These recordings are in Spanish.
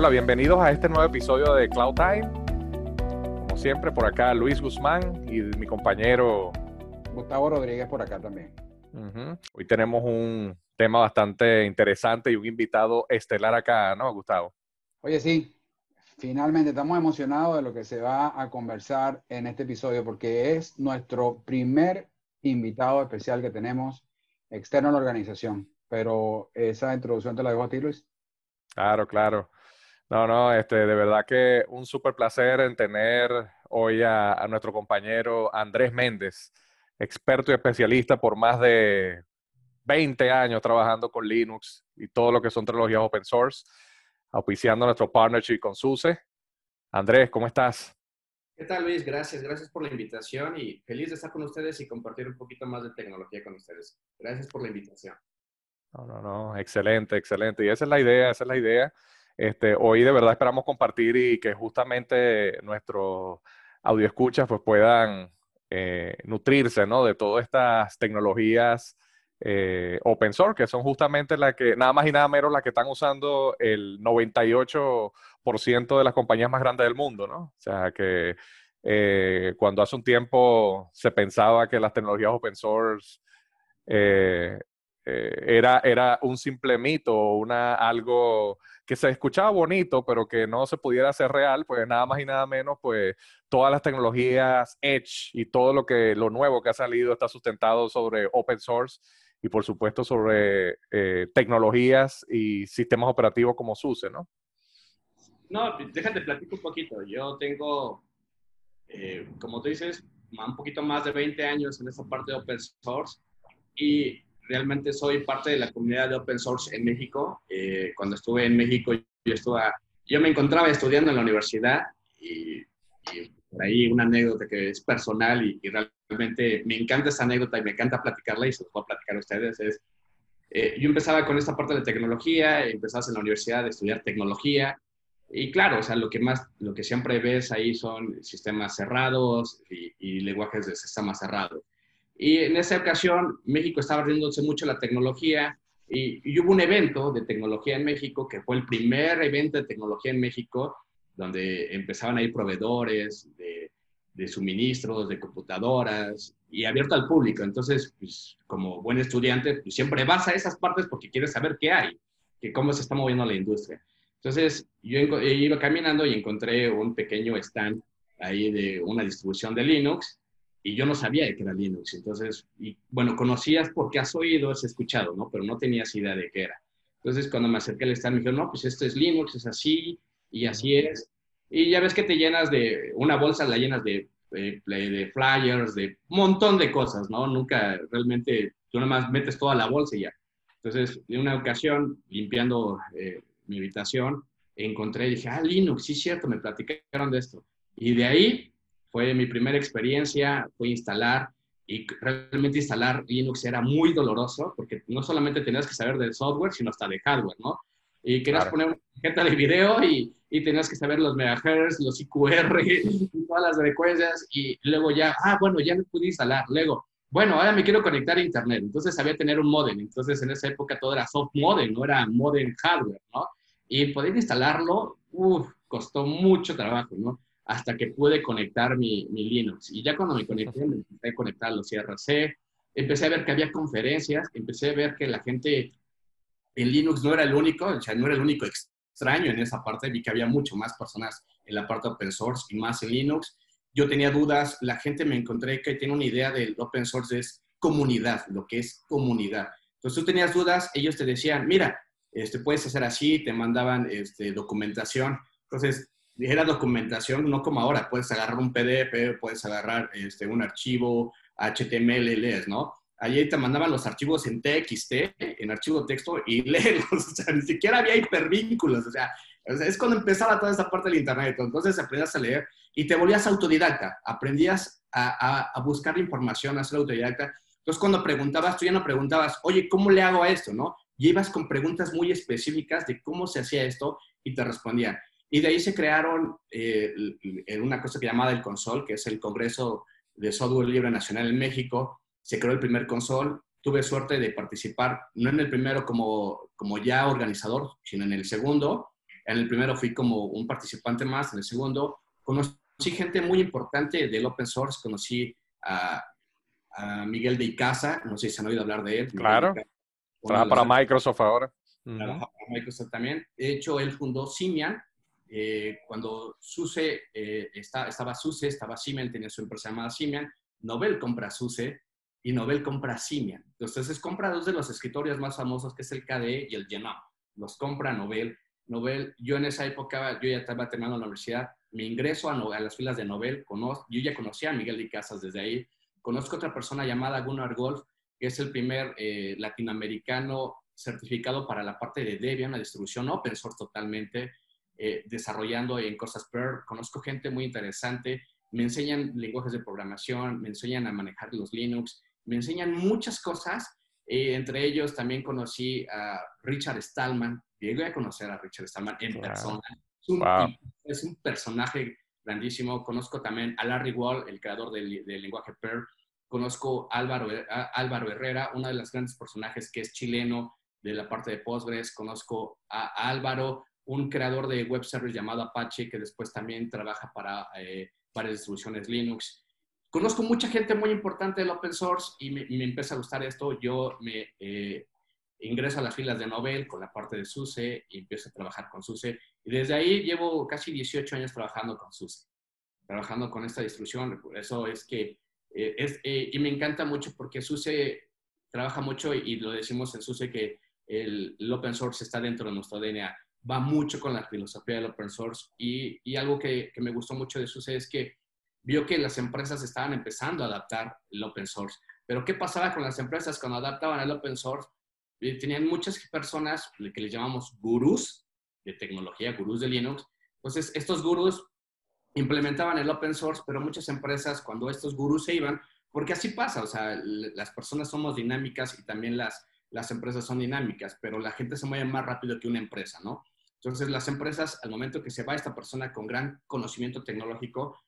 Hola, bienvenidos a este nuevo episodio de Cloud Time. Como siempre, por acá Luis Guzmán y mi compañero Gustavo Rodríguez por acá también. Hoy tenemos un tema bastante interesante y un invitado estelar acá, ¿no, Gustavo? Oye, sí, finalmente estamos emocionados de lo que se va a conversar en este episodio porque es nuestro primer invitado especial que tenemos externo a la organización. Pero esa introducción te la dejo a ti, Luis. Claro, claro. No, no, este, de verdad que un súper placer en tener hoy a, a, nuestro compañero Andrés Méndez, experto y especialista por más de 20 años trabajando con Linux y todo lo que son tecnologías open source, auspiciando nuestro partnership con SUSE. Andrés, ¿cómo estás? ¿Qué tal, Luis? Gracias, gracias por la invitación y feliz de estar con ustedes y compartir un poquito más de tecnología con ustedes. Gracias por la invitación. No, no, no, excelente, excelente. Y esa es la idea, esa es la idea. Este, hoy de verdad esperamos compartir y que justamente nuestros escuchas pues puedan eh, nutrirse. De todas estas tecnologías eh, open source, que son justamente las que, nada más y nada menos, las que están usando el 98% de las compañías más grandes del mundo, ¿no? O sea, que eh, cuando hace un tiempo se pensaba que las tecnologías open source era, era un simple mito, una, algo que se escuchaba bonito, pero que no se pudiera hacer real, pues nada más y nada menos, pues todas las tecnologías Edge y todo lo que lo nuevo que ha salido está sustentado sobre open source y por supuesto sobre eh, tecnologías y sistemas operativos como SUSE, ¿no? No, déjate platico un poquito. Yo tengo, eh, como tú dices, un poquito más de 20 años en esta parte de open source y realmente soy parte de la comunidad de open source en México. Eh, cuando estuve en México, yo, estuve, yo me encontraba estudiando en la universidad y, por ahí una anécdota que es personal y, realmente me encanta esa anécdota y me encanta platicarla y se los voy a platicar a ustedes. Es, eh, yo empezaba con esta parte de tecnología, empezabas en la universidad a estudiar tecnología y claro, o sea, lo que más, lo que siempre ves ahí son sistemas cerrados y, y lenguajes de sistema cerrado. Y en esa ocasión, México estaba abriéndose mucho la tecnología y, hubo un evento de tecnología en México que fue el primer evento de tecnología en México donde empezaban a ir proveedores de, de suministros, de computadoras y abierto al público. Entonces, pues, como buen estudiante, pues, siempre vas a esas partes porque quieres saber qué hay, que cómo se está moviendo la industria. Entonces, yo iba caminando y encontré un pequeño stand ahí de una distribución de Linux y yo no sabía qué era Linux. Entonces, y, bueno, conocías porque has oído, has escuchado, ¿no? Pero no tenías idea de qué era. Entonces, cuando me acerqué al stand, me dijeron, no, pues esto es Linux, es así, y así es. Y ya ves que te llenas de, una bolsa la llenas de, de, de flyers, de un montón de cosas, ¿no? Nunca realmente, tú nada más metes toda la bolsa y ya. Entonces, en una ocasión, limpiando eh, mi habitación, encontré y dije, ah, Linux, sí, cierto, me platicaron de esto. Y de ahí fue mi primera experiencia, fue instalar y realmente instalar Linux era muy doloroso porque no solamente tenías que saber del software, sino hasta de hardware, ¿no? Y querías poner una tarjeta de video y, y, tenías que saber los megahertz, los IQR y todas las frecuencias y luego ya, ah, bueno, ya me pude instalar. Luego, bueno, ahora me quiero conectar a internet. Entonces sabía tener un modem. Entonces en esa época todo era soft modem, no era modem hardware, ¿no? Y poder instalarlo, uff, costó mucho trabajo, ¿no? Hasta que pude conectar mi, mi Linux. Y ya cuando me conecté, me empecé a conectar los IRC, empecé a ver que había conferencias, empecé a ver que la gente en Linux no era el único, o sea, no era el único extraño en esa parte, vi que había mucho más personas en la parte open source y más en Linux. Yo tenía dudas, la gente me encontré que tiene una idea del open source es comunidad, lo que es comunidad. Entonces tú tenías dudas, ellos te decían, mira, este, puedes hacer así, te mandaban este, documentación. Entonces, era documentación, no como ahora, puedes agarrar un PDF, puedes agarrar este, un archivo HTML, lees, ¿no? Allí te mandaban los archivos en TXT, en archivo texto, y leerlos, o sea, ni siquiera había hipervínculos, o sea, es cuando empezaba toda esta parte del Internet, entonces aprendías a leer y te volvías autodidacta, aprendías a, a, buscar información, a ser autodidacta. Entonces, cuando preguntabas, tú ya no preguntabas, oye, ¿cómo le hago a esto? ¿No? Y ibas con preguntas muy específicas de cómo se hacía esto y te respondían. Y de ahí se crearon eh, una cosa que llamaba el Consol, que es el Congreso de Software Libre Nacional en México. Se creó el primer Consol. Tuve suerte de participar, no en el primero como, como ya organizador, sino en el segundo. En el primero fui como un participante más, en el segundo conocí gente muy importante del open source, conocí a, Miguel de Icaza, no sé si se han oído hablar de él. Claro, trabaja para Microsoft ahora. Trabaja para Microsoft también. De hecho, él fundó Simian, eh, cuando SUSE, eh, estaba SUSE, estaba Simian, tenía su empresa llamada Simian, Nobel compra SUSE y Nobel compra Simian. Entonces, compra dos de los escritorios más famosos, que es el KDE y el Genome. Los compra Nobel. Nobel, yo en esa época, yo ya estaba terminando la universidad, me ingreso a, las filas de Nobel, conozco, yo ya conocía a Miguel de Casas desde ahí, conozco a otra persona llamada Gunnar Golf, que es el primer eh, latinoamericano certificado para la parte de Debian, una distribución open source totalmente, eh, desarrollando en cosas Perl. Conozco gente muy interesante, me enseñan lenguajes de programación, me enseñan a manejar los Linux, me enseñan muchas cosas. Eh, entre ellos también conocí a Richard Stallman, llegué a conocer a Richard Stallman en persona. Es un, personaje grandísimo. Conozco también a Larry Wall, el creador del, lenguaje Perl. Conozco a Álvaro, Álvaro Herrera, uno de los grandes personajes que es chileno de la parte de Postgres. Conozco a, Álvaro, un creador de web service llamado Apache, que después también trabaja para eh, varias distribuciones Linux. Conozco mucha gente muy importante del open source y me, me empieza a gustar esto. Yo me eh, ingreso a las filas de Nobel con la parte de SUSE y empiezo a trabajar con SUSE. Y desde ahí llevo casi 18 años trabajando con SUSE, trabajando con esta distribución. Eso es que, eh, es, y me encanta mucho porque SUSE trabaja mucho y, lo decimos en SUSE que el, el, open source está dentro de nuestro DNA va mucho con la filosofía del open source y, y algo que, que, me gustó mucho de SUSE es que vio que las empresas estaban empezando a adaptar el open source. Pero ¿qué pasaba con las empresas cuando adaptaban el open source? Tenían muchas personas que les llamamos gurús de tecnología, gurús de Linux. Entonces, estos gurús implementaban el open source, pero muchas empresas, cuando estos gurús se iban, porque así pasa, o sea, las personas somos dinámicas y también las, las empresas son dinámicas, pero la gente se mueve más rápido que una empresa, ¿no? Entonces, las empresas, al momento que se va esta persona con gran conocimiento tecnológico,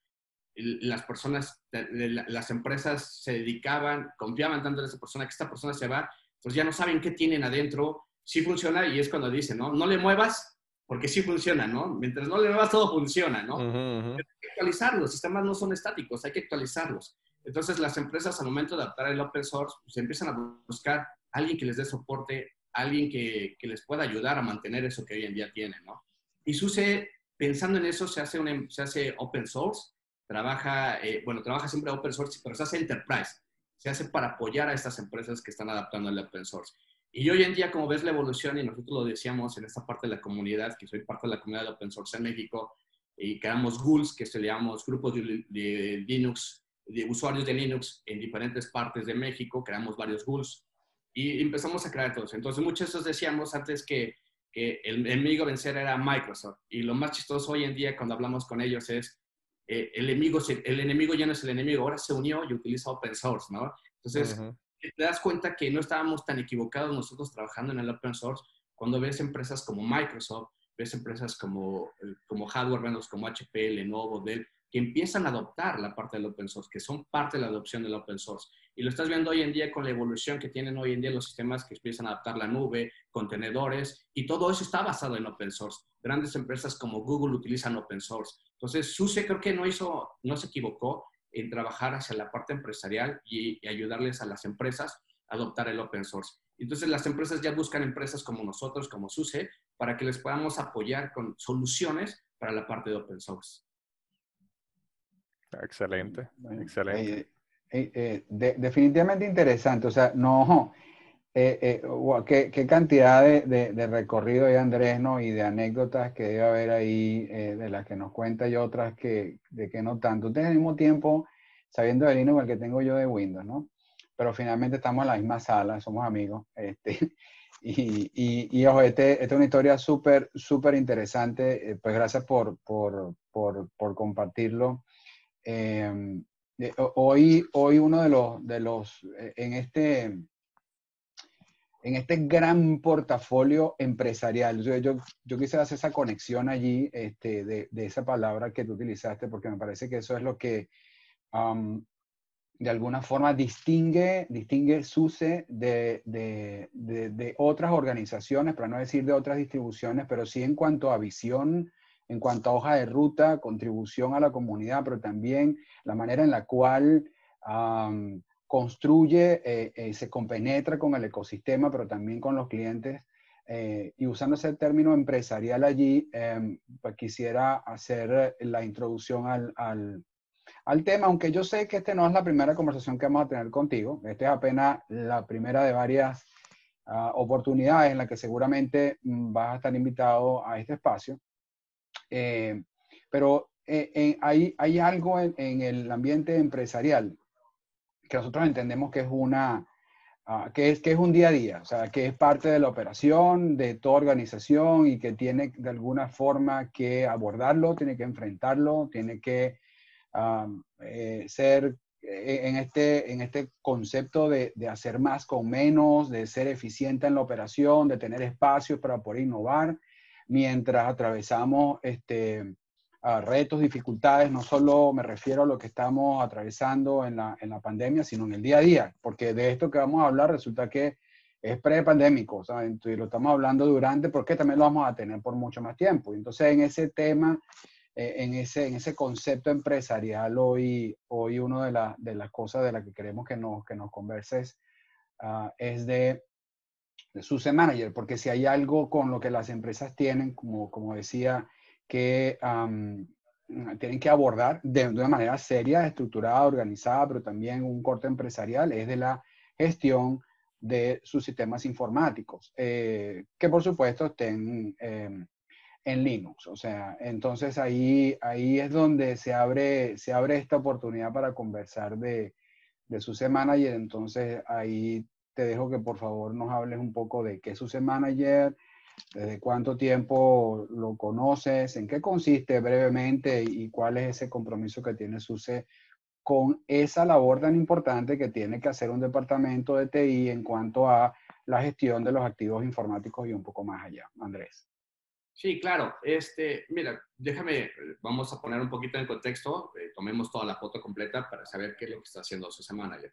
las personas, las empresas se dedicaban, confiaban tanto en esa persona que esta persona se va, pues ya no saben qué tienen adentro, si funciona y es cuando dicen, ¿no? No le muevas porque sí funciona, ¿no? Mientras no le muevas todo funciona, ¿no? Hay que actualizarlos, los sistemas no son estáticos, hay que actualizarlos. Entonces las empresas al momento de adaptar el open source, pues empiezan a buscar alguien que les dé soporte, alguien que, que, les pueda ayudar a mantener eso que hoy en día tienen, ¿no? Y SUSE, pensando en eso, se hace, un, se hace open source, trabaja, eh, bueno, trabaja siempre open source, pero se hace enterprise, se hace para apoyar a estas empresas que están adaptando al open source. Y hoy en día, como ves la evolución, y nosotros lo decíamos en esta parte de la comunidad, que soy parte de la comunidad de open source en México, y creamos GULs, que se le llamamos grupos de, de Linux, de usuarios de Linux en diferentes partes de México, creamos varios GULs y empezamos a crear todos. Entonces, muchos decíamos antes que, el enemigo vencer era Microsoft. Y lo más chistoso hoy en día cuando hablamos con ellos es, eh, el, enemigo, el enemigo ya no es el enemigo, ahora se unió y utiliza open source, ¿no? Entonces, te das cuenta que no estábamos tan equivocados nosotros trabajando en el open source cuando ves empresas como Microsoft, ves empresas como, eh, como hardware como HP, Lenovo, Dell, que empiezan a adoptar la parte del open source, que son parte de la adopción del open source. Y lo estás viendo hoy en día con la evolución que tienen hoy en día los sistemas que empiezan a adaptar la nube, contenedores, y todo eso está basado en open source. Grandes empresas como Google utilizan open source. Entonces, SUSE creo que no hizo, no se equivocó en trabajar hacia la parte empresarial y, y ayudarles a las empresas a adoptar el open source. Entonces, las empresas ya buscan empresas como nosotros, como SUSE, para que les podamos apoyar con soluciones para la parte de open source. Excelente, excelente. Eh, eh, definitivamente interesante, o sea, no, eh, qué, qué, cantidad de, de, recorrido hay Andrés, ¿no? Y de anécdotas que debe haber ahí, de las que nos cuenta y otras que, de que no tanto. Ustedes al mismo tiempo, sabiendo del Linux el que tengo yo de Windows, ¿no? Pero finalmente estamos en la misma sala, somos amigos, este, y, y, y ojo, este, esta es una historia súper, súper interesante, pues gracias por, por, por, por compartirlo. Em, hoy, hoy uno de los, de los eh, en, este, en este gran portafolio empresarial, yo, yo, yo quisiera hacer esa conexión allí este, de, de, esa palabra que tú utilizaste, porque me parece que eso es lo que, de alguna forma distingue, distingue SUSE de, de, de, otras organizaciones, para no decir de otras distribuciones, pero sí en cuanto a visión, en cuanto a hoja de ruta, contribución a la comunidad, pero también la manera en la cual construye, eh, eh, se compenetra con el ecosistema, pero también con los clientes. Eh, y usando ese término empresarial allí, em, pues quisiera hacer la introducción al, al al tema, aunque yo sé que este no es la primera conversación que vamos a tener contigo, esta es apenas la primera de varias ah, oportunidades en las que seguramente mm, vas a estar invitado a este espacio. Eh, pero eh, hay, hay, algo en, el ambiente empresarial que nosotros entendemos que es una, ah, que, es, que es un día a día, o sea, que es parte de la operación de toda organización y que tiene de alguna forma que abordarlo, tiene que enfrentarlo, tiene que eh, ser eh, en este, en este concepto de, de, hacer más con menos, de ser eficiente en la operación, de tener espacios para poder innovar, mientras atravesamos este, retos, dificultades, no solo me refiero a lo que estamos atravesando en la, en la pandemia, sino en el día a día, porque de esto que vamos a hablar resulta que es pre-pandémico, y lo estamos hablando durante, porque también lo vamos a tener por mucho más tiempo. Entonces, en ese tema eh, en, ese, en ese concepto empresarial hoy, hoy una de, de las cosas de las que queremos que nos, que nos converses ah, es de, de su manager, porque si hay algo con lo que las empresas tienen, como, como decía, que tienen que abordar de, una manera seria, estructurada, organizada, pero también un corte empresarial, es de la gestión de sus sistemas informáticos, eh, que por supuesto estén em, en Linux. O sea, entonces ahí, ahí es donde se abre, se abre esta oportunidad para conversar de, de SUSE Manager. Entonces ahí te dejo que por favor nos hables un poco de qué es SUSE Manager, desde cuánto tiempo lo conoces, en qué consiste brevemente y cuál es ese compromiso que tiene SUSE con esa labor tan importante que tiene que hacer un departamento de TI en cuanto a la gestión de los activos informáticos y un poco más allá. Andrés. Sí, claro. Este, mira, déjame, vamos a poner un poquito en contexto, eh, tomemos toda la foto completa para saber qué es lo que está haciendo su Manager.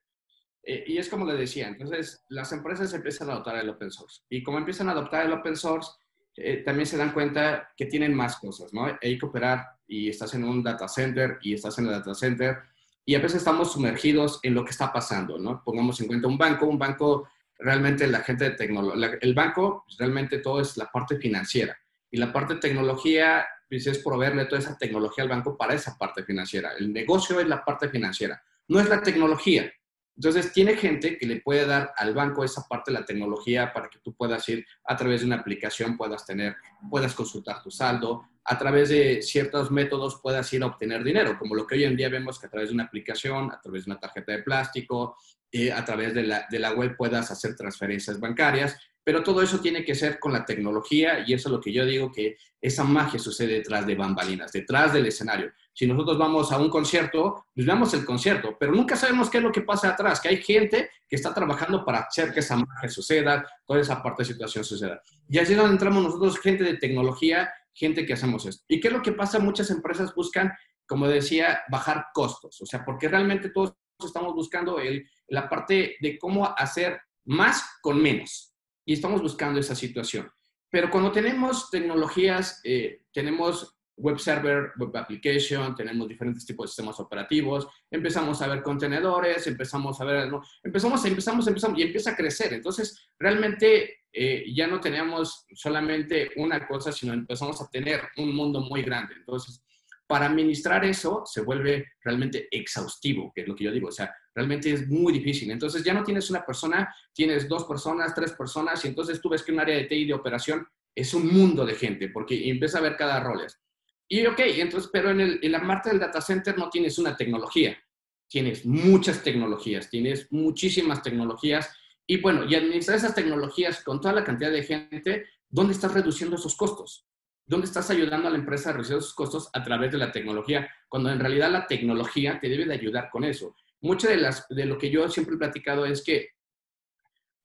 Eh, y es como le decía, entonces las empresas empiezan a adoptar el open source. Y como empiezan a adoptar el open source, eh, también se dan cuenta que tienen más cosas, ¿no? Hay que operar y estás en un data center y estás en el data center y a veces estamos sumergidos en lo que está pasando, ¿no? Pongamos en cuenta un banco, un banco realmente la gente de tecnología, el banco realmente todo es la parte financiera y la parte de tecnología pues, es proveerle toda esa tecnología al banco para esa parte financiera. El negocio es la parte financiera, no es la tecnología. Entonces, tiene gente que le puede dar al banco esa parte de la tecnología para que tú puedas ir a través de una aplicación, puedas tener, puedas consultar tu saldo, a través de ciertos métodos puedas ir a obtener dinero, como lo que hoy en día vemos que a través de una aplicación, a través de una tarjeta de plástico, eh, a través de la, de la web puedas hacer transferencias bancarias pero todo eso tiene que ser con la tecnología y eso es lo que yo digo que esa magia sucede detrás de bambalinas, detrás del escenario. Si nosotros vamos a un concierto, pues vemos el concierto, pero nunca sabemos qué es lo que pasa atrás, que hay gente que está trabajando para hacer que esa magia suceda, toda esa parte de situación suceda. Y así es donde entramos nosotros, gente de tecnología, gente que hacemos esto. ¿Y qué es lo que pasa? Muchas empresas buscan, como decía, bajar costos, o sea, porque realmente todos estamos buscando el, la parte de cómo hacer más con menos y estamos buscando esa situación. Pero cuando tenemos tecnologías, eh, tenemos web server, web application, tenemos diferentes tipos de sistemas operativos, empezamos a ver contenedores, empezamos a ver, ¿no? empezamos, empezamos, empezamos y empieza a crecer. Entonces, realmente eh, ya no tenemos solamente una cosa, sino empezamos a tener un mundo muy grande. Entonces, para administrar eso se vuelve realmente exhaustivo, que es lo que yo digo, o sea, realmente es muy difícil. Entonces ya no tienes una persona, tienes dos personas, tres personas, y entonces tú ves que un área de TI de operación es un mundo de gente, porque empieza a ver cada roles. Y ok, entonces, pero en, el, en la parte del data center no tienes una tecnología, tienes muchas tecnologías, tienes muchísimas tecnologías, y bueno, y administrar esas tecnologías con toda la cantidad de gente, ¿dónde estás reduciendo esos costos? ¿Dónde estás ayudando a la empresa a reducir sus costos a través de la tecnología? Cuando en realidad la tecnología te debe de ayudar con eso. Mucho de, las, de lo que yo siempre he platicado es que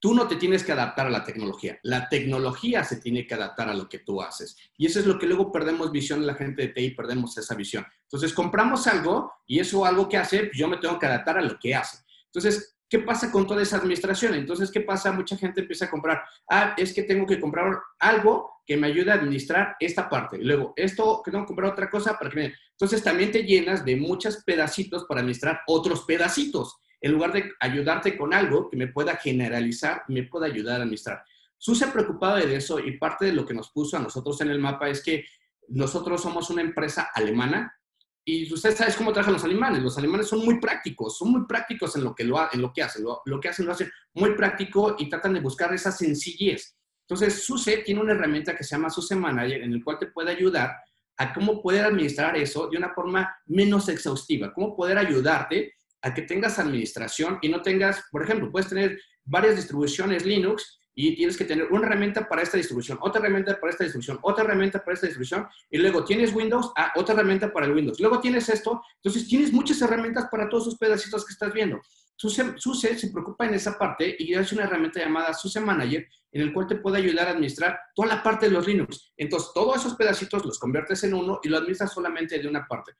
tú no te tienes que adaptar a la tecnología, la tecnología se tiene que adaptar a lo que tú haces. Y eso es lo que luego perdemos visión de la gente de TI, perdemos esa visión. Entonces, compramos algo y eso algo que hace, pues yo me tengo que adaptar a lo que hace. Entonces, ¿qué pasa con toda esa administración? Entonces, ¿qué pasa? Mucha gente empieza a comprar, ah, es que tengo que comprar algo que me ayude a administrar esta parte. Luego, esto, que tengo que comprar otra cosa para que me... Entonces, también te llenas de muchos pedacitos para administrar otros pedacitos en lugar de ayudarte con algo que me pueda generalizar, me pueda ayudar a administrar. Su se preocupado de eso y parte de lo que nos puso a nosotros en el mapa es que nosotros somos una empresa alemana y usted sabe cómo trabajan los alemanes. Los alemanes son muy prácticos, son muy prácticos en lo que, lo, hacen. Lo, lo que hacen lo hacen muy práctico y tratan de buscar esa sencillez. Entonces, SUSE tiene una herramienta que se llama SUSE Manager en el cual te puede ayudar a cómo poder administrar eso de una forma menos exhaustiva, cómo poder ayudarte a que tengas administración y no tengas, por ejemplo, puedes tener varias distribuciones Linux y tienes que tener una herramienta para esta distribución, otra herramienta para esta distribución, otra herramienta para esta distribución, y luego tienes Windows, ah, otra herramienta para el Windows. Luego tienes esto, entonces tienes muchas herramientas para todos esos pedacitos que estás viendo. SUSE, se preocupa en esa parte y es una herramienta llamada SUSE Manager en el cual te puede ayudar a administrar toda la parte de los Linux. Entonces, todos esos pedacitos los conviertes en uno y lo administras solamente de una parte.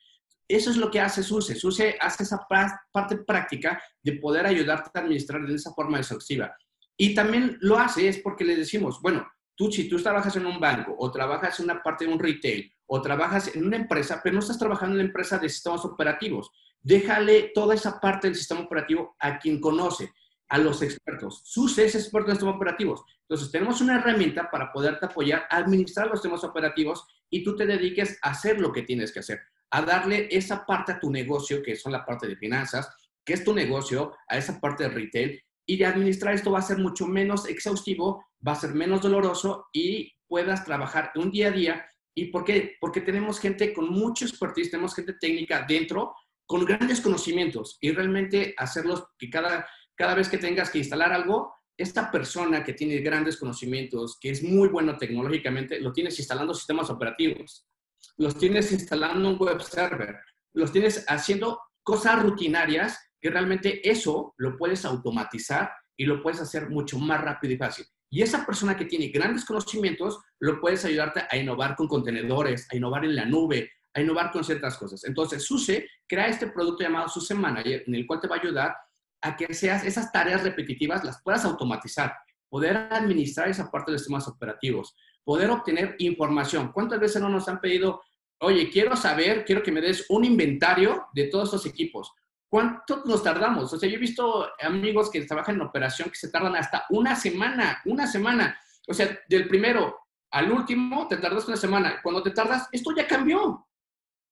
Eso es lo que hace SUSE. SUSE hace esa parte práctica de poder ayudarte a administrar de esa forma exhaustiva. Y también lo hace es porque le decimos, bueno, tú si tú trabajas en un banco o trabajas en una parte de un retail o trabajas en una empresa, pero no estás trabajando en una empresa de sistemas operativos, déjale toda esa parte del sistema operativo a quien conoce, a los expertos. SUSE es experto en sistemas operativos. Entonces, tenemos una herramienta para poderte apoyar a administrar los sistemas operativos y tú te dediques a hacer lo que tienes que hacer a darle esa parte a tu negocio, que son la parte de finanzas, que es tu negocio, a esa parte de retail, y de administrar esto va a ser mucho menos exhaustivo, va a ser menos doloroso y puedas trabajar un día a día. ¿Y por qué? Porque tenemos gente con mucho expertise, tenemos gente técnica dentro, con grandes conocimientos y realmente hacerlos que cada, cada vez que tengas que instalar algo, esta persona que tiene grandes conocimientos, que es muy bueno tecnológicamente, lo tienes instalando sistemas operativos los tienes instalando un web server, los tienes haciendo cosas rutinarias que realmente eso lo puedes automatizar y lo puedes hacer mucho más rápido y fácil. Y esa persona que tiene grandes conocimientos, lo puedes ayudarte a innovar con contenedores, a innovar en la nube, a innovar con ciertas cosas. Entonces, SUSE crea este producto llamado SUSE Manager, en el cual te va a ayudar a que seas esas tareas repetitivas, las puedas automatizar, poder administrar esa parte de los sistemas operativos, poder obtener información. ¿Cuántas veces no nos han pedido, oye, quiero saber, quiero que me des un inventario de todos estos equipos? ¿Cuánto nos tardamos? O sea, yo he visto amigos que trabajan en operación que se tardan hasta una semana, una semana. O sea, del primero al último te tardas una semana. Cuando te tardas, esto ya cambió.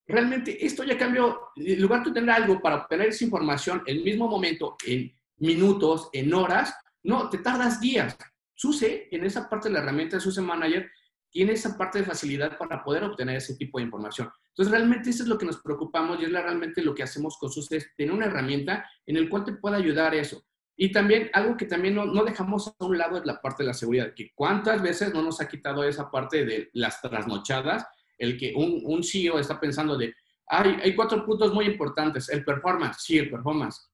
Realmente esto ya cambió. En lugar de tener algo para obtener esa información en el mismo momento, en minutos, en horas, no, te tardas días. SUSE, en esa parte de la herramienta de SUSE Manager, tiene esa parte de facilidad para poder obtener ese tipo de información. Entonces, realmente eso es lo que nos preocupamos y es realmente lo que hacemos con SUSE, tener una herramienta en el cual te pueda ayudar eso. Y también algo que también no, dejamos a un lado es la parte de la seguridad, que cuántas veces no nos ha quitado esa parte de las trasnochadas, el que un, un CEO está pensando de, hay cuatro puntos muy importantes, el performance, sí, el performance,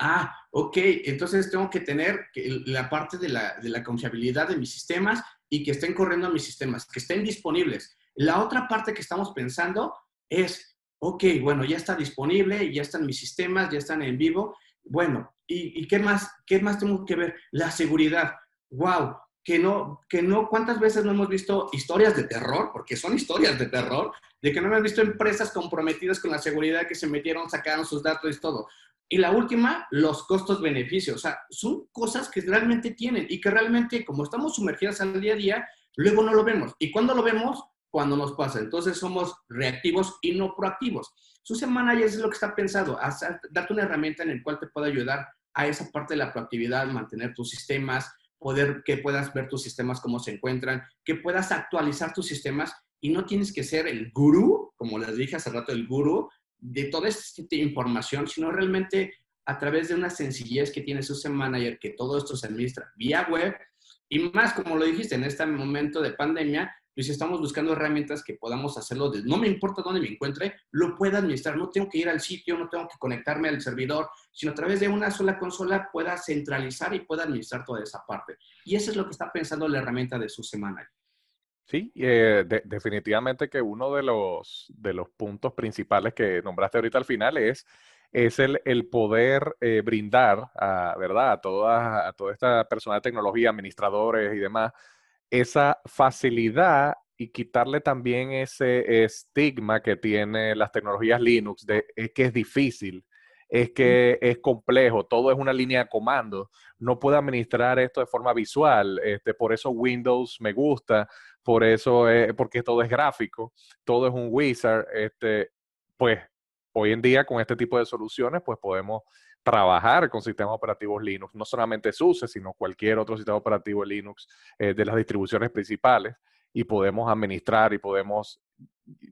ah, ok, entonces tengo que tener la parte de la, confiabilidad de mis sistemas y que estén corriendo mis sistemas, que estén disponibles. La otra parte que estamos pensando es, ok, bueno, ya está disponible, ya están mis sistemas, ya están en vivo. Bueno, ¿y, qué, más, qué más tengo que ver? La seguridad. ¡Wow! Que no, que no, ¿cuántas veces no hemos visto historias de terror? Porque son historias de terror, de que no hemos visto empresas comprometidas con la seguridad que se metieron, sacaron sus datos y todo. Y la última, los costos-beneficios. O sea, son cosas que realmente tienen y que realmente, como estamos sumergidas al día a día, luego no lo vemos. ¿Y cuando lo vemos? Cuando nos pasa. Entonces somos reactivos y no proactivos. Su semana ya es lo que está pensado, hacer, darte una herramienta en la cual te pueda ayudar a esa parte de la proactividad, mantener tus sistemas, poder que puedas ver tus sistemas cómo se encuentran, que puedas actualizar tus sistemas y no tienes que ser el gurú, como les dije hace rato, el gurú de toda esta información, sino realmente a través de una sencillez que tiene su Manager, que todo esto se administra vía web y más, como lo dijiste, en este momento de pandemia, pues estamos buscando herramientas que podamos hacerlo, de, no me importa dónde me encuentre, lo pueda administrar, no tengo que ir al sitio, no tengo que conectarme al servidor, sino a través de una sola consola pueda centralizar y pueda administrar toda esa parte. Y eso es lo que está pensando la herramienta de su semana. Sí, eh, definitivamente que uno de los, de los puntos principales que nombraste ahorita al final es, es el, el poder eh, brindar a, ¿verdad? a, toda, a toda esta persona de tecnología, administradores y demás, esa facilidad y quitarle también ese estigma que tiene las tecnologías Linux de es que es difícil, es que es complejo, todo es una línea de comando, no puedo administrar esto de forma visual, este, por eso Windows me gusta, por eso, porque todo es gráfico, todo es un wizard, este, pues hoy en día con este tipo de soluciones, pues podemos trabajar con sistemas operativos Linux, no solamente SUSE, sino cualquier otro sistema operativo Linux eh, de las distribuciones principales y podemos administrar y podemos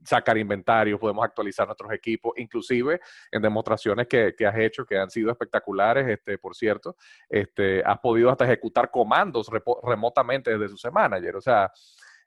sacar inventario, podemos actualizar nuestros equipos, inclusive en demostraciones que, has hecho que han sido espectaculares, este, por cierto, este, has podido hasta ejecutar comandos remotamente desde su manager, o sea,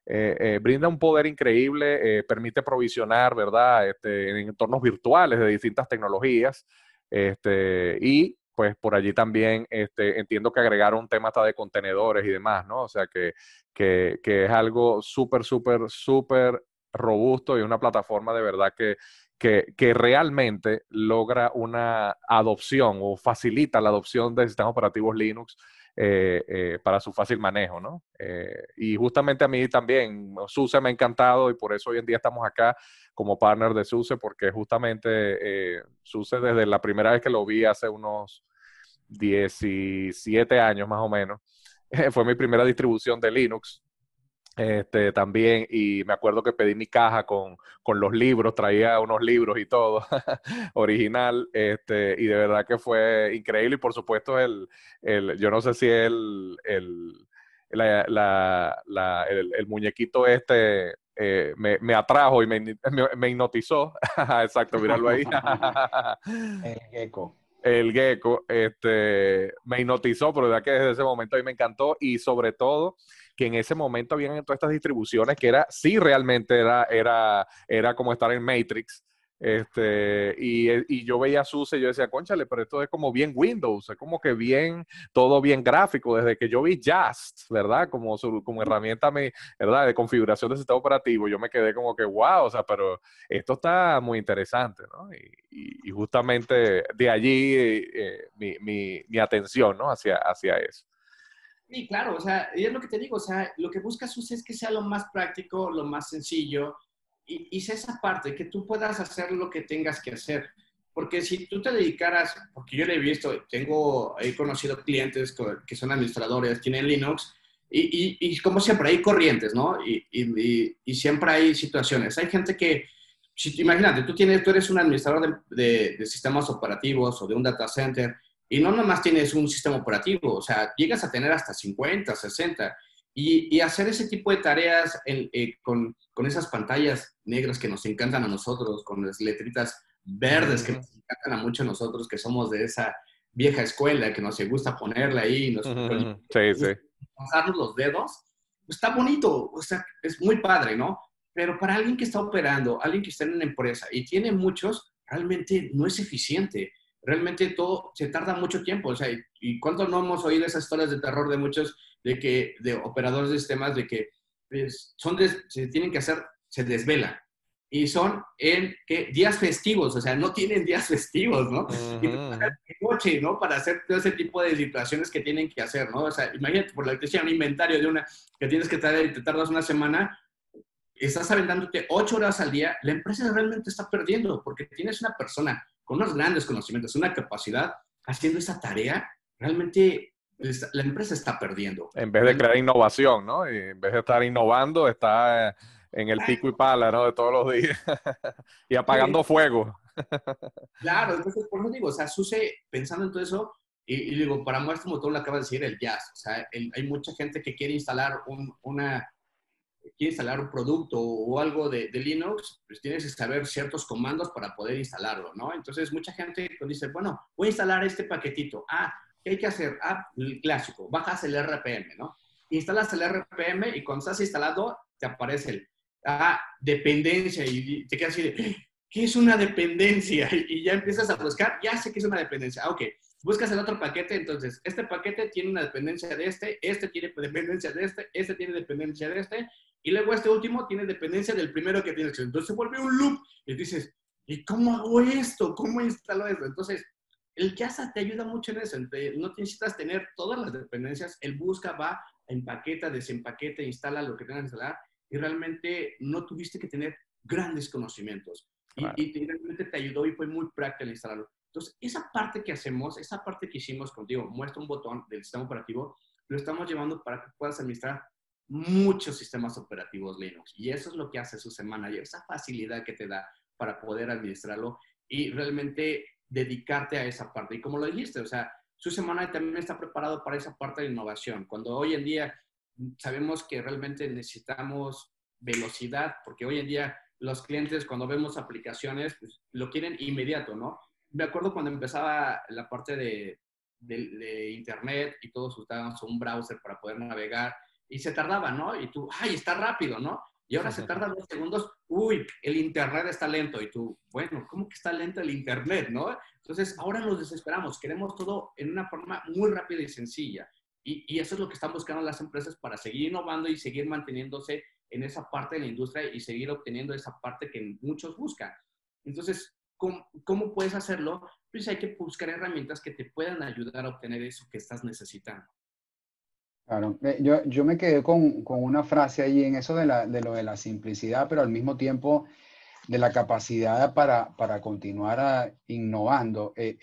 eh, eh, brinda un poder increíble, permite provisionar, ¿verdad?, este, en entornos virtuales de distintas tecnologías, este, y pues por allí también este, entiendo que agregaron un tema hasta de contenedores y demás, ¿no? O sea que, que, que es algo súper, súper, súper robusto y una plataforma de verdad que, que, que, realmente logra una adopción o facilita la adopción de sistemas operativos Linux eh, eh, para su fácil manejo, ¿no? Eh, y justamente a mí también, SUSE me ha encantado y por eso hoy en día estamos acá como partner de SUSE, porque justamente SUSE desde la primera vez que lo vi hace unos 17 años más o menos, fue mi primera distribución de Linux este, también, y me acuerdo que pedí mi caja con, con los libros, traía unos libros y todo, original, este, y de verdad que fue increíble, y por supuesto el, el yo no sé si el, el, la, la, el, muñequito este eh, me, me, atrajo y me, me, hipnotizó, exacto, míralo ahí. el gecko el gecko, este, me hipnotizó, pero verdad que desde ese momento a mí me encantó y sobre todo que en ese momento habían todas estas distribuciones que era, sí realmente era, era, era como estar en Matrix. Este, y, y, yo veía SUSE y yo decía, conchale, pero esto es como bien Windows, es como que bien, todo bien gráfico, desde que yo vi Just, ¿verdad? Como, como herramienta, ¿verdad? De configuración de sistema operativo, yo me quedé como que, wow, o sea, pero esto está muy interesante, ¿no? Y, y, justamente de allí eh, mi, mi, mi, atención, ¿no? Hacia, hacia eso. Sí, claro, o sea, y es lo que te digo, o sea, lo que busca SUSE es que sea lo más práctico, lo más sencillo, y, y esa parte, que tú puedas hacer lo que tengas que hacer. Porque si tú te dedicaras, porque yo lo he visto, tengo, he conocido clientes que son administradores, tienen Linux, y, y, como siempre, hay corrientes, ¿no? Y, y, siempre hay situaciones. Hay gente que, si, imagínate, tú, tienes, tú eres un administrador de, de sistemas operativos o de un data center, y no nomás tienes un sistema operativo, o sea, llegas a tener hasta 50, 60. Y, y hacer ese tipo de tareas eh, con, con, esas pantallas negras que nos encantan a nosotros, con las letritas verdes que nos encantan a muchos nosotros, que somos de esa vieja escuela, que nos gusta ponerla ahí, nos, sí, sí. pasarnos los dedos, está bonito, o sea, es muy padre, ¿no? Pero para alguien que está operando, alguien que está en una empresa y tiene muchos, realmente no es eficiente realmente todo se tarda mucho tiempo. O sea, ¿y cuánto no hemos oído esas historias de terror de muchos, de que, de operadores de sistemas, de que son se tienen que hacer, se desvelan. Y son en ¿qué? días festivos, o sea, no tienen días festivos, ¿no? Y noche, ¿no? Para hacer todo ese tipo de situaciones que tienen que hacer, ¿no? O sea, imagínate, por la que sea un inventario de una que tienes que traer y te tardas una semana, estás aventándote ocho horas al día, la empresa realmente está perdiendo porque tienes una persona con unos grandes conocimientos, una capacidad, haciendo esa tarea, realmente la empresa está perdiendo. En vez de crear innovación, ¿no? Y en vez de estar innovando, está eh, en el pico y pala, ¿no? De todos los días. y apagando fuego. claro, entonces por eso digo, o sea, Suse, pensando en todo eso, y, digo, para muestra como tú lo acabas de decir, el jazz, o sea, hay mucha gente que quiere instalar una, quiere instalar un producto o algo de, Linux, pues tienes que saber ciertos comandos para poder instalarlo, ¿no? Entonces, mucha gente dice, bueno, voy a instalar este paquetito. Ah, ¿qué hay que hacer? Ah, clásico, bajas el RPM, ¿no? Instalas el RPM y cuando estás instalado, te aparece el, ah, dependencia y te quedas así de, ¿qué es una dependencia? Y ya empiezas a buscar, ya sé que es una dependencia. Ah, ok, buscas el otro paquete, entonces, este paquete tiene una dependencia de este, este tiene dependencia de este, este tiene dependencia de este, y luego este último tiene dependencia del primero que tienes. Entonces se vuelve un loop y dices, ¿y cómo hago esto? ¿Cómo instalo esto? Entonces, el Casa te ayuda mucho en eso. No necesitas tener todas las dependencias. El busca, va, empaqueta, desempaqueta, instala lo que tengas que instalar y realmente no tuviste que tener grandes conocimientos. Y, realmente te ayudó y fue muy práctico instalarlo. Entonces, esa parte que hacemos, esa parte que hicimos contigo, muestra un botón del sistema operativo, lo estamos llevando para que puedas administrar muchos sistemas operativos Linux. Y eso es lo que hace su semana y esa facilidad que te da para poder administrarlo y realmente dedicarte a esa parte. Y como lo dijiste, o sea, su semana también está preparado para esa parte de innovación. Cuando hoy en día sabemos que realmente necesitamos velocidad, porque hoy en día los clientes cuando vemos aplicaciones pues, lo quieren inmediato, ¿no? Me acuerdo cuando empezaba la parte de, de, internet y todos usábamos un browser para poder navegar y se tardaba, ¿no? Y tú, ay, está rápido, ¿no? Y ahora se tarda dos segundos, uy, el internet está lento. Y tú, bueno, ¿cómo que está lento el internet, no? Entonces, ahora nos desesperamos, queremos todo en una forma muy rápida y sencilla. Y, y, eso es lo que están buscando las empresas para seguir innovando y seguir manteniéndose en esa parte de la industria y seguir obteniendo esa parte que muchos buscan. Entonces, ¿cómo, cómo puedes hacerlo? Pues hay que buscar herramientas que te puedan ayudar a obtener eso que estás necesitando. Claro, eh, yo, yo me quedé con, con, una frase ahí en eso de, la, de lo de la simplicidad, pero al mismo tiempo de la capacidad para, para continuar a, innovando, eh,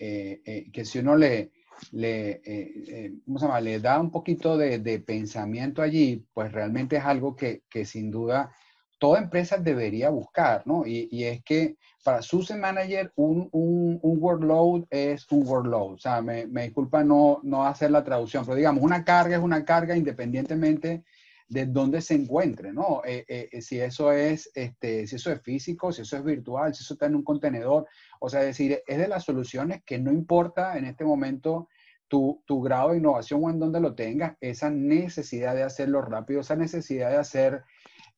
eh, que si uno le, le, ¿cómo se llama? le da un poquito de, de, pensamiento allí, pues realmente es algo que, que sin duda toda empresa debería buscar, ¿no? Y, es que para SUSE Manager un, un, workload es un workload. O sea, me, disculpa no, no hacer la traducción, pero digamos, una carga es una carga independientemente de dónde se encuentre, ¿no? Eh, eh, eh, si, eso es, este, si eso es físico, si eso es virtual, si eso está en un contenedor. O sea, es decir, es de las soluciones que no importa en este momento tu, tu grado de innovación o en donde lo tengas, esa necesidad de hacerlo rápido, esa necesidad de hacer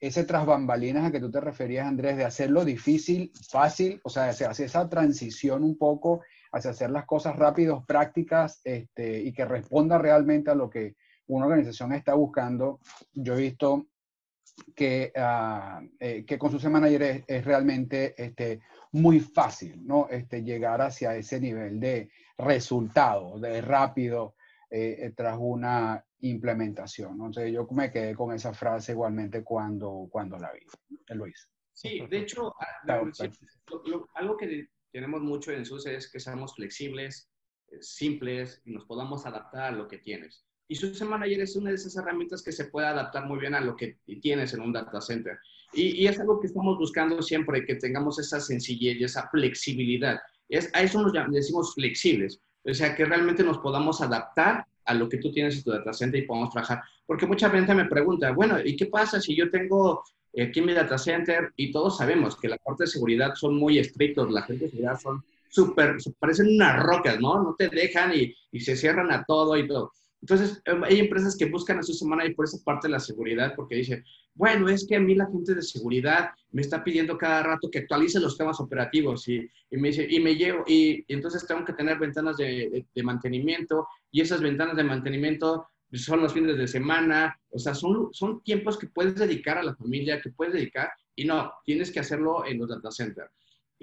ese tras bambalinas a que tú te referías, Andrés, de hacerlo difícil, fácil, o sea, hacia, esa transición un poco hacia hacer las cosas rápidas, prácticas, este, y que responda realmente a lo que una organización está buscando. Yo he visto que, uh, eh, que con su Manager es, es, realmente este, muy fácil, ¿no? Este, llegar hacia ese nivel de resultado, de rápido, eh, eh, tras una implementación. Entonces yo me quedé con esa frase igualmente cuando, cuando la vi. Luis. Sí, de hecho, algo que tenemos mucho en SUSE es que seamos flexibles, eh, simples y nos podamos adaptar a lo que tienes. Y SUSE Manager es una de esas herramientas que se puede adaptar muy bien a lo que tienes en un data center. Y, y es algo que estamos buscando siempre, que tengamos esa sencillez y esa flexibilidad. Es, a eso nos decimos flexibles. O sea, que realmente nos podamos adaptar a lo que tú tienes en tu data center y podamos trabajar. Porque mucha gente me pregunta, bueno, ¿y qué pasa si yo tengo aquí en mi data center y todos sabemos que la parte de seguridad son muy estrictos, la gente de seguridad son súper, parecen unas rocas, ¿no? No te dejan y, y se cierran a todo y todo. Entonces, em, hay empresas que buscan a su semana y por esa parte de la seguridad, porque dicen, bueno, es que a mí la gente de seguridad me está pidiendo cada rato que actualice los temas operativos y, me dice, y me llevo, y, entonces tengo que tener ventanas de, de, mantenimiento y esas ventanas de mantenimiento son los fines de semana, o sea, son, son tiempos que puedes dedicar a la familia, que puedes dedicar, y no, tienes que hacerlo en los data centers.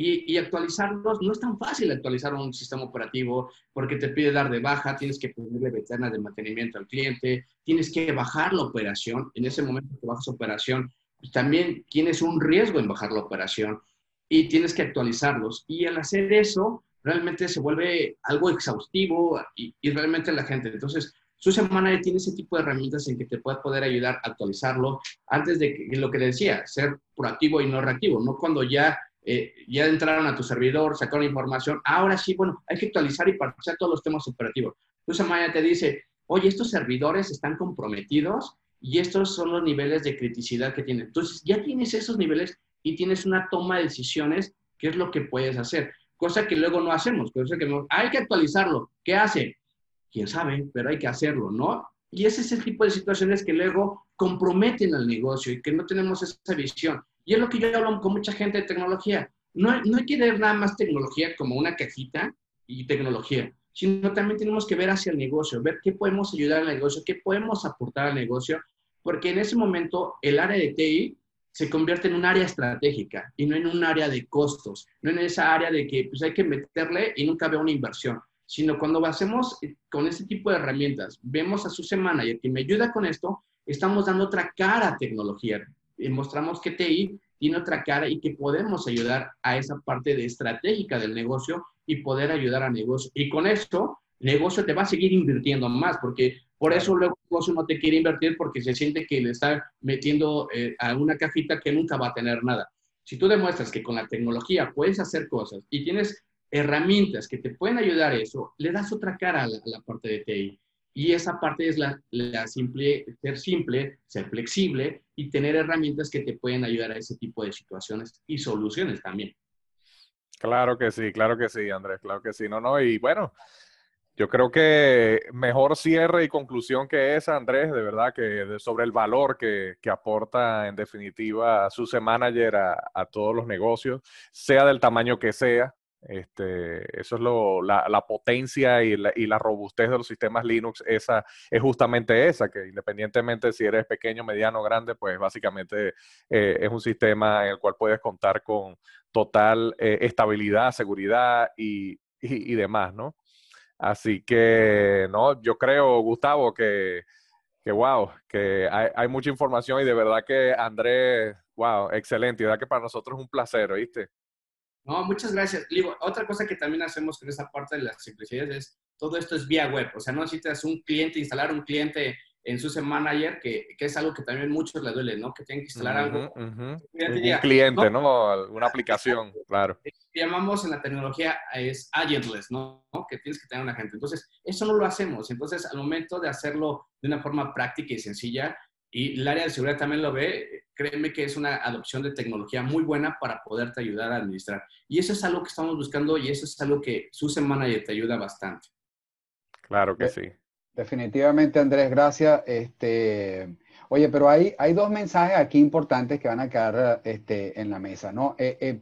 Y, actualizarlos, no es tan fácil actualizar un sistema operativo porque te pide dar de baja, tienes que ponerle ventanas de mantenimiento al cliente, tienes que bajar la operación. En ese momento que bajas operación, pues también tienes un riesgo en bajar la operación y tienes que actualizarlos. Y al hacer eso, realmente se vuelve algo exhaustivo y, realmente la gente. Entonces, su semana tiene ese tipo de herramientas en que te puede poder ayudar a actualizarlo antes de que, lo que le decía, ser proactivo y no reactivo, no cuando ya eh, ya entraron a tu servidor, sacaron información, ahora sí, bueno, hay que actualizar y parchar todos los temas operativos. Entonces Maya te dice, oye, estos servidores están comprometidos y estos son los niveles de criticidad que tienen. Entonces ya tienes esos niveles y tienes una toma de decisiones, qué es lo que puedes hacer. Cosa que luego no hacemos, cosa que hay que actualizarlo. ¿Qué hace? Quién sabe, pero hay que hacerlo, ¿no? Y ese es el tipo de situaciones que luego comprometen al negocio y que no tenemos esa visión. Y es lo que yo hablo con mucha gente de tecnología. No, no hay que ver nada más tecnología como una cajita y tecnología, sino también tenemos que ver hacia el negocio, ver qué podemos ayudar al negocio, qué podemos aportar al negocio, porque en ese momento el área de TI se convierte en un área estratégica y no en un área de costos, no en esa área de que pues, hay que meterle y nunca veo una inversión, sino cuando hacemos eh, con este tipo de herramientas, vemos a su semana y que me ayuda con esto, estamos dando otra cara a tecnología mostramos que TI tiene otra cara y que podemos ayudar a esa parte de estratégica del negocio y poder ayudar al negocio. Y con esto, el negocio te va a seguir invirtiendo más, porque por eso luego el negocio no te quiere invertir porque se siente que le está metiendo eh, a una cajita que nunca va a tener nada. Si tú demuestras que con la tecnología puedes hacer cosas y tienes herramientas que te pueden ayudar a eso, le das otra cara a la, parte de TI. Y esa parte es la, la, simple, ser simple, ser flexible y tener herramientas que te pueden ayudar a ese tipo de situaciones y soluciones también. Claro que sí, claro que sí, Andrés, claro que sí. No, no, y bueno, yo creo que mejor cierre y conclusión que esa, Andrés, de verdad, que sobre el valor que, aporta en definitiva su Manager a, a, todos los negocios, sea del tamaño que sea. Este, eso es lo, la, la potencia y la, y la, robustez de los sistemas Linux, esa es justamente esa, que independientemente si eres pequeño, mediano, grande, pues básicamente eh, es un sistema en el cual puedes contar con total eh, estabilidad, seguridad y, y, y demás, ¿no? Así que, no, yo creo, Gustavo, que, que wow, que hay, mucha información y de verdad que Andrés, wow, excelente. De verdad que para nosotros es un placer, ¿oíste? No, muchas gracias. Digo, otra cosa que también hacemos con esa parte de las simplicidades es, todo esto es vía web, o sea, no necesitas un cliente, instalar un cliente en su Manager, que, que, es algo que también muchos le duele, ¿no? Que tienen que instalar algo. Un cliente, ¿no? Una aplicación, claro. Llamamos en la tecnología es agentless, ¿no? Que tienes que tener una gente. Entonces, eso no lo hacemos. Entonces, al momento de hacerlo de una forma práctica y sencilla, y el área de seguridad también lo ve, créeme que es una adopción de tecnología muy buena para poderte ayudar a administrar. Y eso es algo que estamos buscando y eso es algo que su Manager te ayuda bastante. Claro que sí. Definitivamente, Andrés, gracias. Este, oye, pero hay, hay dos mensajes aquí importantes que van a quedar este, en la mesa, ¿no? Eh, eh,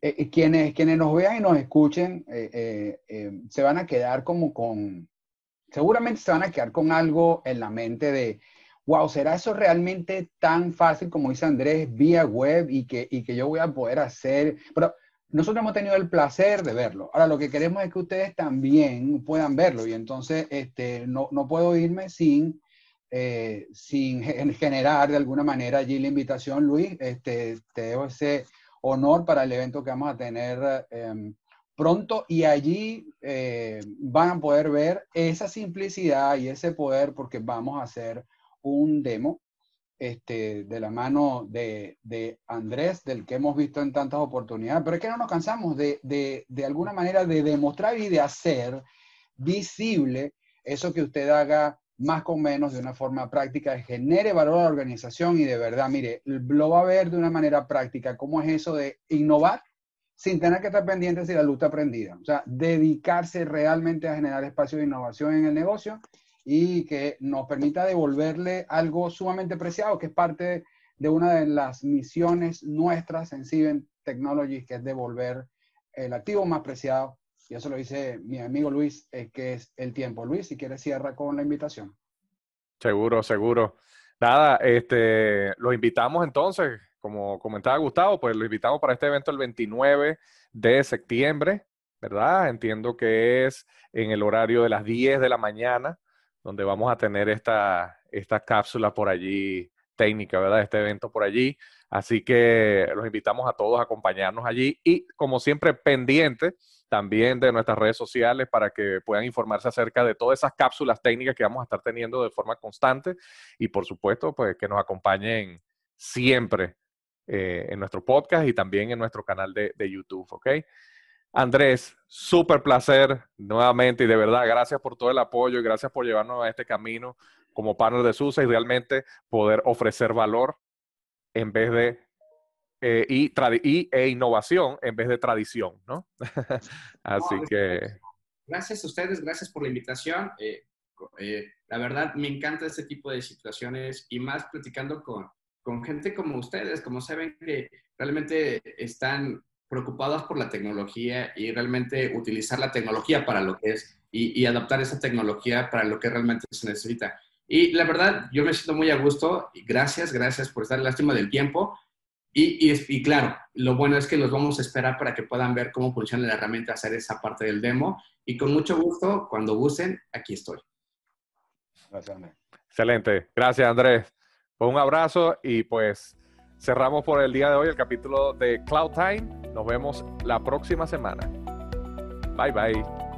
eh, quienes, quienes nos vean y nos escuchen se van a quedar como con, seguramente se van a quedar con algo en la mente de, wow, ¿será eso realmente tan fácil como dice Andrés, vía web y que, y que yo voy a poder hacer? Pero nosotros hemos tenido el placer de verlo. Ahora, lo que queremos es que ustedes también puedan verlo y entonces este, no, no puedo irme sin, eh, sin generar de alguna manera allí la invitación. Luis, este, te dejo ese honor para el evento que vamos a tener em, pronto y allí eh, van a poder ver esa simplicidad y ese poder porque vamos a hacer un demo este, de la mano de, Andrés, del que hemos visto en tantas oportunidades, pero es que no nos cansamos de, de, alguna manera de demostrar y de hacer visible eso que usted haga más con menos de una forma práctica, genere valor a la organización y de verdad, mire, lo va a ver de una manera práctica, cómo es eso de innovar sin tener que estar pendientes de la lucha aprendida. O sea, dedicarse realmente a generar espacio de innovación en el negocio y que nos permita devolverle algo sumamente preciado, que es parte de una de las misiones nuestras en Ciben Technologies, que es devolver el activo más preciado. Y eso lo dice mi amigo Luis, que es el tiempo. Luis, si quieres cierra con la invitación. Seguro, seguro. Nada, este, los invitamos entonces, como comentaba Gustavo, pues los invitamos para este evento el 29 de septiembre, ¿verdad? Entiendo que es en el horario de las 10 de la mañana donde vamos a tener esta, cápsula por allí técnica, ¿verdad? Este evento por allí. Así que los invitamos a todos a acompañarnos allí y, como siempre, pendiente también de nuestras redes sociales para que puedan informarse acerca de todas esas cápsulas técnicas que vamos a estar teniendo de forma constante y, por supuesto, pues que nos acompañen siempre eh, en nuestro podcast y también en nuestro canal de, de YouTube, ¿ok? Andrés, súper placer nuevamente y de verdad, gracias por todo el apoyo y gracias por llevarnos a este camino como partner de SUSE y realmente poder ofrecer valor en vez de eh, y, e innovación en vez de tradición, ¿no? Así que... Gracias a ustedes, gracias por la invitación. Eh, eh, la verdad me encanta este tipo de situaciones y más platicando con, con gente como ustedes, como saben que realmente están preocupados por la tecnología y realmente utilizar la tecnología para lo que es y, y, adaptar esa tecnología para lo que realmente se necesita. Y la verdad, yo me siento muy a gusto. Gracias, gracias por estar lástima del tiempo. Y, y, y, claro, lo bueno es que los vamos a esperar para que puedan ver cómo funciona la herramienta, hacer esa parte del demo. Y con mucho gusto, cuando gusten, aquí estoy. Gracias, Andrés. Excelente. Gracias, Andrés. Pues un abrazo y pues cerramos por el día de hoy el capítulo de Cloud Time. Nos vemos la próxima semana. Bye bye.